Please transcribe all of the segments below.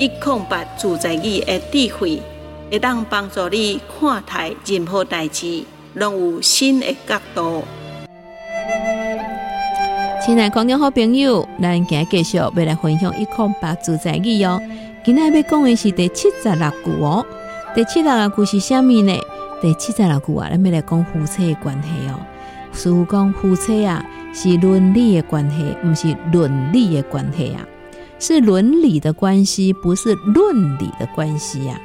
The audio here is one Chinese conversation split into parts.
一空八自在意的智慧，会当帮助你看待任何代志，拢有新的角度。亲爱观众好朋友，咱今继续要来分享一空八自在意哦。今天要讲的是第七十六句哦。第七十六句是虾米呢？第七十六句啊，咱要来讲夫妻的关系哦。俗讲夫妻啊，是伦理的关系，不是伦理的关系啊。是伦理的关系，不是论理的关系呀。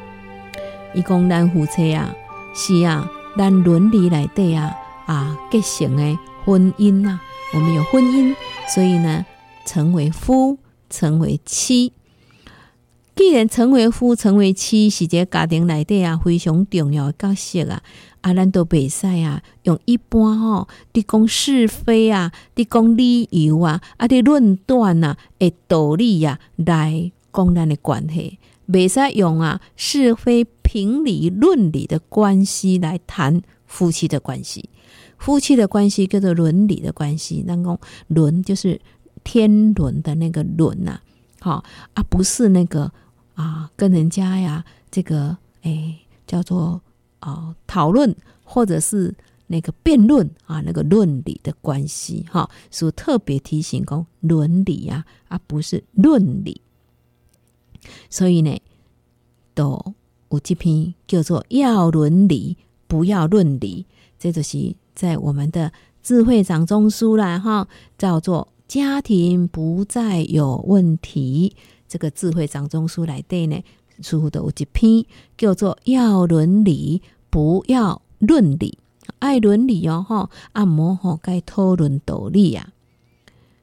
伊讲咱夫妻啊，是啊，咱伦理来对啊啊结成的婚姻呐。我们有婚姻，所以呢，成为夫，成为妻。既然成为夫，成为妻，是这家庭内底啊非常重要的角色啊。啊，咱都袂使啊，用一般吼，伫讲是非啊，伫讲理由啊，啊，伫论断啊，诶，道理啊，来讲咱的关系，袂使用啊是非评理论理的关系来谈夫妻的关系。夫妻的关系叫做伦理的关系，那个伦就是天伦的那个伦呐，好啊，不是那个啊，跟人家呀，这个诶叫做。哦，讨论或者是那个辩论啊，那个论理的关系哈，所以特别提醒讲伦理呀，而不是论理。所以呢，都有这篇叫做要伦理，不要论理，这就是在我们的智慧掌中书啦哈，叫做家庭不再有问题。这个智慧掌中书来对呢。书的有一篇叫做“要伦理，不要论理”，爱伦理哦，吼，按摩吼该讨论道理啊。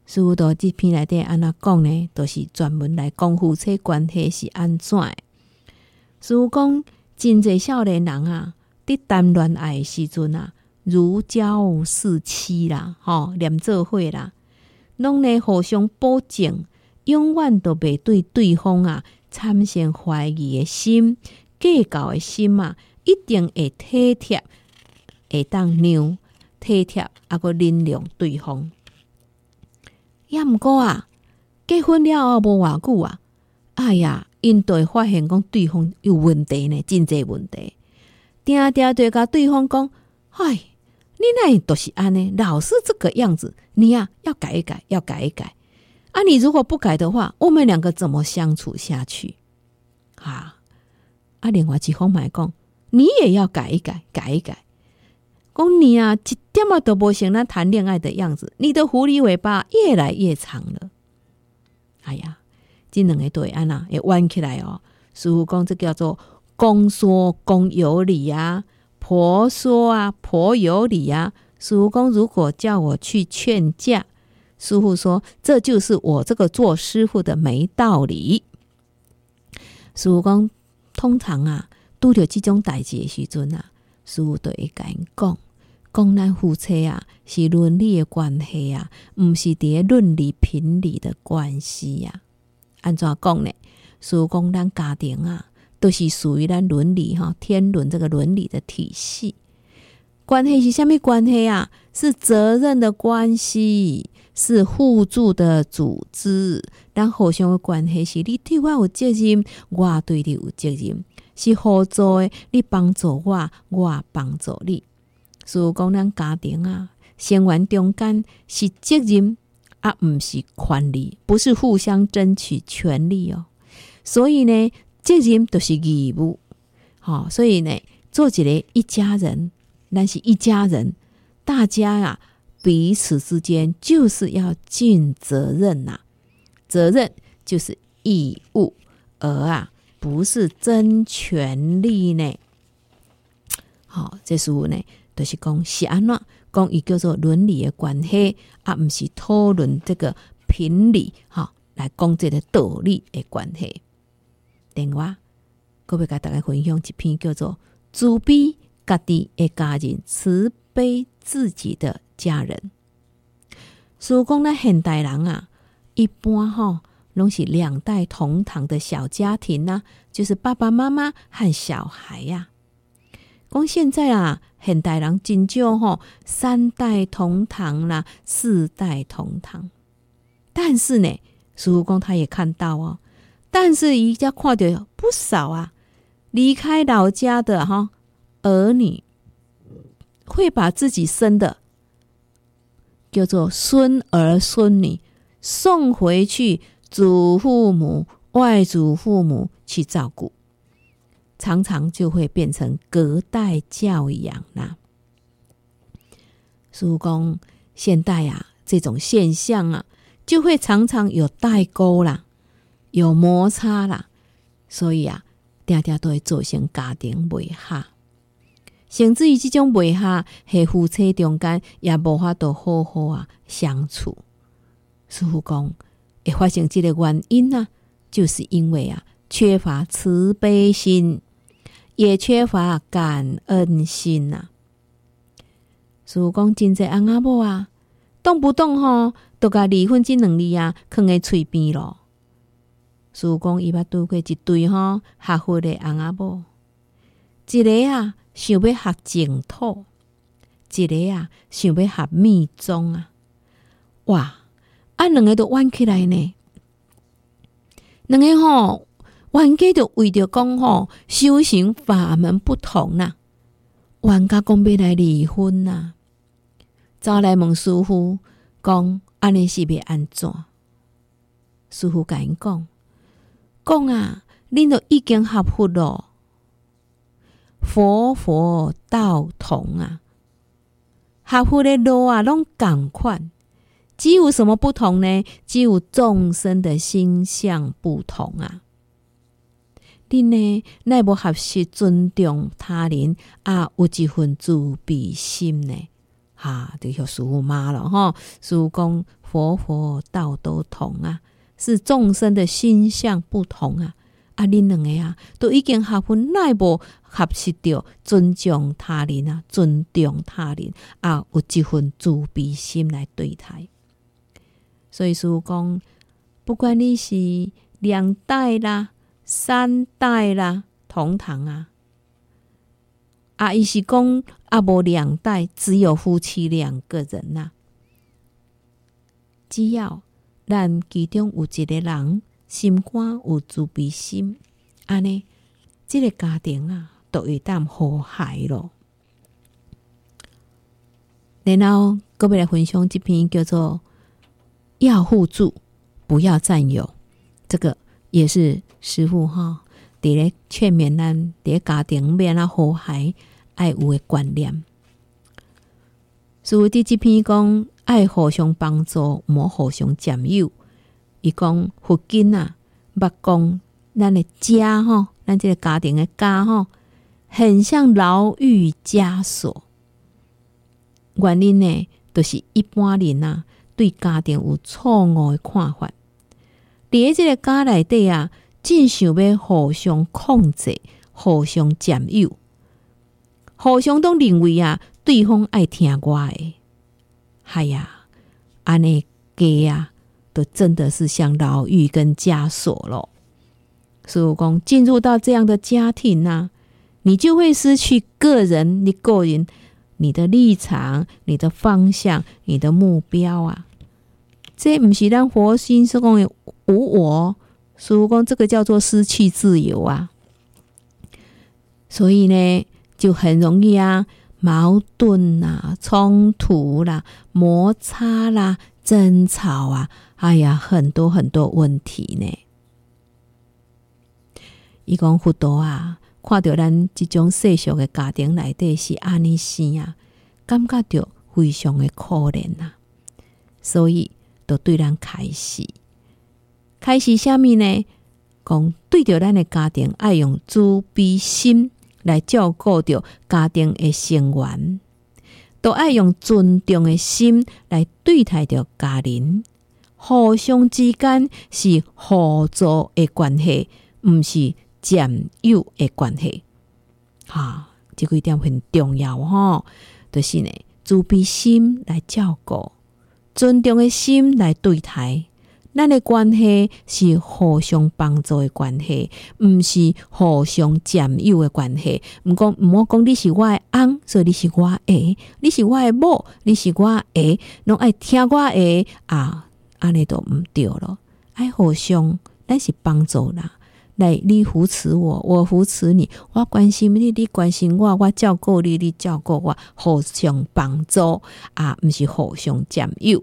书的这篇来底安怎讲呢？都、就是专门来讲夫妻关系是安怎的。书讲真济少年人啊，伫谈恋爱时阵啊，如胶似漆啦，吼，连做伙啦，拢咧互相保证，永远都袂对对方啊。产生怀疑的心、计较的心啊，一定会体贴，会当让体贴，啊个体谅对方。也毋过啊，结婚了后无偌久啊，哎呀，因都会发现讲对方有问题呢，真济问题。定定对甲对方讲，哎，你那都是安尼，老是这个样子，你呀、啊、要改一改，要改一改。啊，你如果不改的话，我们两个怎么相处下去？啊，啊，另外一方来讲，你也要改一改，改一改。讲你啊，一点啊都不像那谈恋爱的样子，你的狐狸尾巴越来越长了。哎呀，这两个对安娜也弯起来哦。师父讲这叫做公说公有理啊，婆说啊婆有理啊。师父讲如果叫我去劝架。师傅说：“这就是我这个做师傅的没道理。”师傅讲：“通常啊，拄着即种代志的时阵啊，师傅都会甲因讲，讲咱夫妻啊是伦理的关系啊，毋是伫咧论理评理的关系、啊。安怎讲呢？师傅讲咱家庭啊，都是属于咱伦理哈天伦这个伦理的体系。关系是什么关系啊？是责任的关系，是互助的组织。咱互相的关系是你对我有责任，我对你有责任，是合作的。你帮助我，我帮助你。所以讲，咱家庭啊，成员中间是责任，而不是权利，不是互相争取权利哦。所以呢，责任都是义务。好，所以呢，做一个一家人，咱是一家人，大家啊，彼此之间就是要尽责任呐。责任就是义务，而啊，不是争权利呢。好，这时候呢，就是讲是安怎讲，伊叫做伦理的关系，而不是讨论这个评理，哈，来讲这个道理的关系。另外，我要甲大家分享一篇叫做“慈悲家己的家人，慈悲自己的家人”。所以讲，咱现代人啊。一般哈，拢是两代同堂的小家庭呐、就是爸爸妈妈和小孩呀、啊。讲现在啊，现代人真少吼，三代同堂啦，四代同堂。但是呢，师父公他也看到哦，但是一家看到不少啊，离开老家的哈儿女，会把自己生的叫做孙儿孙女。送回去祖父母、外祖父母去照顾，常常就会变成隔代教养啦。叔公，现代啊，这种现象啊，就会常常有代沟啦，有摩擦啦，所以啊，定定都会造成家庭违和，甚至于这种违和，系夫妻中间也无法度好好啊相处。师傅讲，会发生这个原因、啊，就是因为啊，缺乏慈悲心，也缺乏感恩心呐、啊。师傅讲，真济翁仔某啊，动不动吼都甲离婚这两字啊，囥在喙边咯。师傅讲，伊捌拄过一对吼学佛的翁仔某，一个啊想要学净土，一个啊想要学密宗啊，哇！啊，两个都弯起来呢。两个吼弯起就为着讲吼修行法门不同呐，冤家讲要来离婚呐。走来问师傅讲，安尼是要安怎？师傅甲因讲讲啊，恁都已经合佛咯，佛佛道同啊，合佛的路啊，拢共款。只有什么不同呢？只有众生的心相不同啊！恁呢，奈无合适尊重他人啊，有一份慈悲心呢？哈、啊，就叫师父妈了哈。师父讲佛佛道都同啊，是众生的心相不同啊！啊，恁两个啊，都已经合分，奈无合适着尊重他人啊，尊重他人啊，有一份慈悲心来对待。所以说，讲不管你是两代啦、三代啦，同堂啊，啊，伊是讲啊，无两代，只有夫妻两个人呐、啊。只要咱其中有一个人心肝有慈悲心，安尼，这个家庭啊，都会当和谐咯。然后，各位来分享这篇叫做。要互助，不要占有。这个也是师父哈，伫咧劝勉咱伫咧家庭面啊和谐爱有的观念。师父伫这篇讲爱互相帮助，莫互相占有。伊讲佛经啊，捌讲咱的家吼，咱这个家庭的家吼，很像牢狱枷锁。原因呢，都、就是一般人啊。对家庭有错误的看法，伫这个家内底啊，真想要互相控制、互相占有、互相都认为啊，对方爱听我的，哎呀，安尼家啊，都真的是像牢狱跟枷锁咯。师父讲进入到这样的家庭呢、你就会失去个人，你个人你的立场、你的方向、你的目标啊。这不是让佛心是讲无我，孙悟空这个叫做失去自由啊。所以呢，就很容易啊，矛盾啊，冲突啦、摩擦啦、争吵啊，哎呀，很多很多问题呢。伊讲佛陀啊，看到咱这种世俗的家庭内底是安尼生啊，感觉到非常的可怜呐、啊，所以都对咱开始，开始啥物呢？讲对着咱的家庭，爱用慈悲心来照顾着家庭的成员，都爱用尊重的心来对待着家人，互相之间是合作的关系，毋是。占有的关系，哈、啊，这个点很重要哈。就是呢，慈悲心来照顾，尊重的心来对待，咱的关系是互相帮助的关系，毋是互相占有的关系。毋讲毋好讲，你是我的翁，所以你是我的；你是我的某，你是我的，拢爱听我的啊，安尼都毋对咯。爱互相，咱是帮助啦。来，你扶持我，我扶持你，我关心你，你关心我，我照顾你，你照顾我，互相帮助啊，毋是互相占有。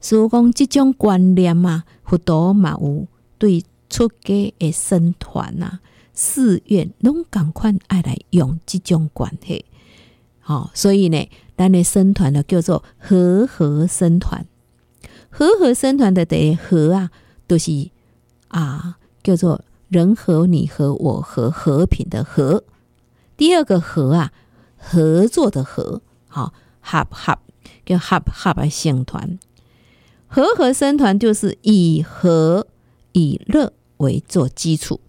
所以讲，这种观念啊，佛陀嘛有对出家的僧团啊、寺院，拢共款爱来用这种关系。好、哦，所以呢，咱的僧团呢叫做和合僧团。和合生团的的和啊，都、是啊。叫做人和你和我和和平的和，第二个和啊，合作的和，好合合叫合合的僧团，和合生团就是以和以乐为做基础，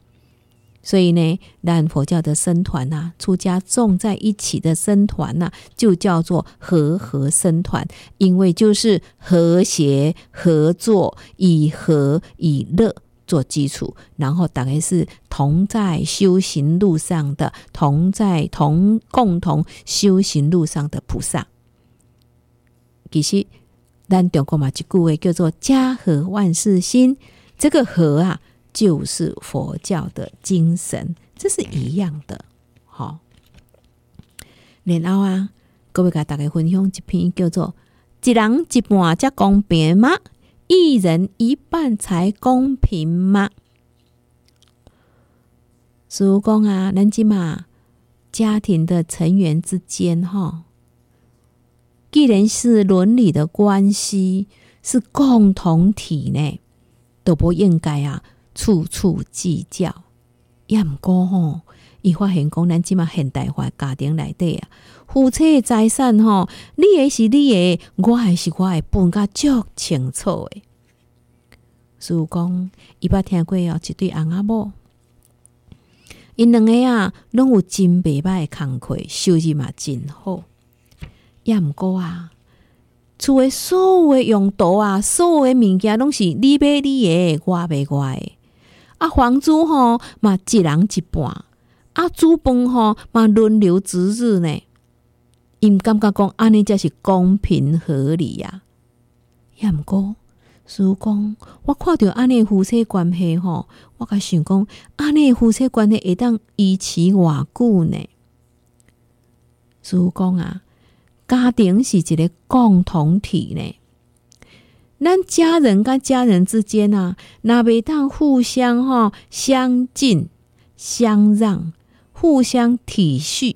所以呢，咱佛教的僧团呐，出家众在一起的僧团呐，就叫做和合僧团，因为就是和谐合作，以和以乐。做基础，然后大概是同在修行路上的，同在同共同修行路上的菩萨。其实，咱中国嘛，一句话叫做“家和万事兴”，这个“和”啊，就是佛教的精神，这是一样的。好，然后啊，各位给大家分享一篇叫做“一人一半才公平吗？”一人一半才公平吗？师父讲啊，咱即嘛家庭的成员之间，哈，既然是伦理的关系，是共同体呢，都不应该啊，处处计较。也毋过吼，伊发现讲，咱即嘛现代化家庭内底啊。夫妻的财产吼，你的是你的，我还是我的，分甲足清楚的。师父讲，伊捌听过哦，一对翁仔某，因两个啊，拢有真袂歹的工课，收入嘛真好。也毋过啊，厝的所有的用途啊，所有的物件拢是你买你的，我买我的。啊，房租吼嘛，一人一半。啊，煮饭吼嘛，轮流值日呢。因感觉讲安尼才是公平合理呀。也毋过，师父讲，我看到安尼夫妻关系吼，我甲想讲，安尼夫妻关系会当维持偌久呢？师父讲啊，家庭是一个共同体呢。咱家人跟家人之间啊，若袂当互相吼相敬相让，互相体恤。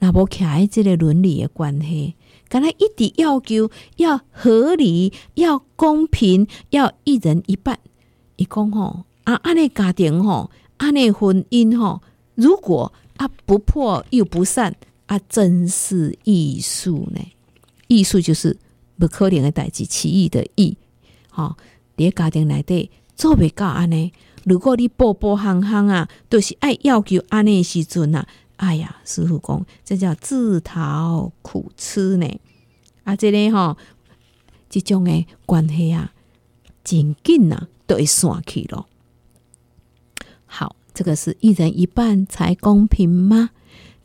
那无开这个伦理的关系，刚才一直要求要合理、要公平、要一人一半。伊讲吼啊，安尼家庭吼，安尼婚姻吼，如果啊不破又不散啊，真是艺术呢。艺术就是不可能的代志，奇异的异。吼，伫家庭内底做袂到安尼，如果你步步行行啊，都、就是爱要求安尼时阵啊。哎呀，师傅讲，这叫自讨苦吃呢。啊，这里吼，这种诶关系啊，真紧呐，都会散去咯。好这个是一人一半才公平吗？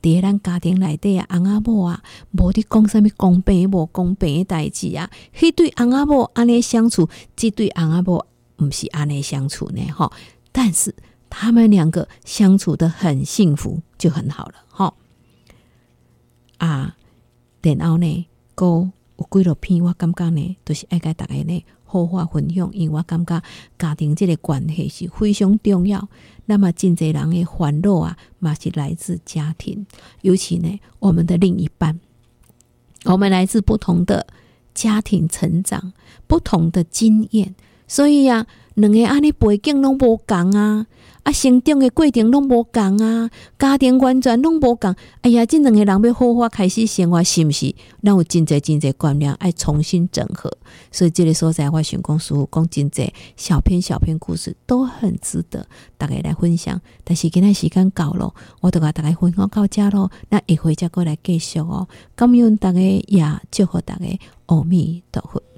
在咱家庭内底啊，翁仔某啊，无伫讲啥物公平无公平诶代志啊，迄对翁仔某安尼相处，即对翁仔某毋是安尼相处呢？吼，但是他们两个相处得很幸福，就很好了，吼。啊，然后呢，搁有几落篇，我感觉呢，都、就是爱甲大家呢好好分享，因为我感觉家庭这个关系是非常重要。那么，真济人的烦恼啊，嘛是来自家庭，尤其呢，我们的另一半，我们来自不同的家庭成长，不同的经验，所以呀、啊，两个安尼背景拢无共啊。啊，成长的过程拢无共啊，家庭完全拢无共。哎呀，这两个人要好好开始生活，是毋是？咱有真济真济观念爱重新整合。所以这个所在，我想讲师父讲真济小篇小篇故事都很值得大家来分享。但是今天时间到了，我都甲大家分享到这咯。那一会再过来继续哦。感恩大家也祝福大家，阿弥陀佛。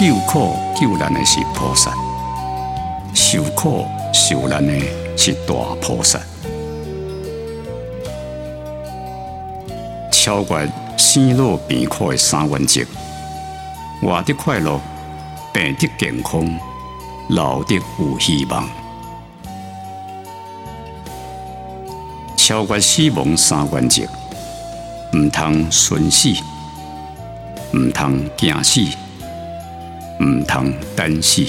救苦救难的是菩萨，受苦受难的是大菩萨。超越生老病苦的三原则，活得快乐，病得健康，老得有希望。超越死亡三原则，唔通寻死，唔通惊死。唔通等死，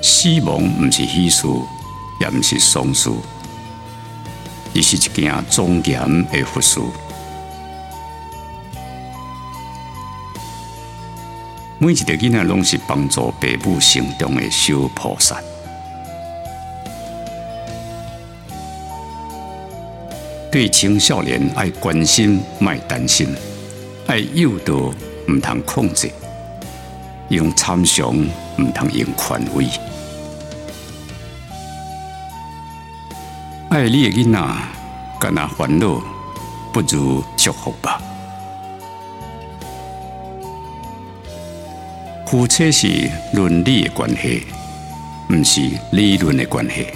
死亡唔是喜事，也唔是丧事，而是一件庄严的佛事。每一个囡仔拢是帮助父母成长的小菩萨，对青少年爱关心，莫担心，爱诱导，唔通控制。用参详，唔通用权威。爱你的囡仔，干那烦恼，不如祝福吧。夫妻是伦理的关系，唔是理论的关系。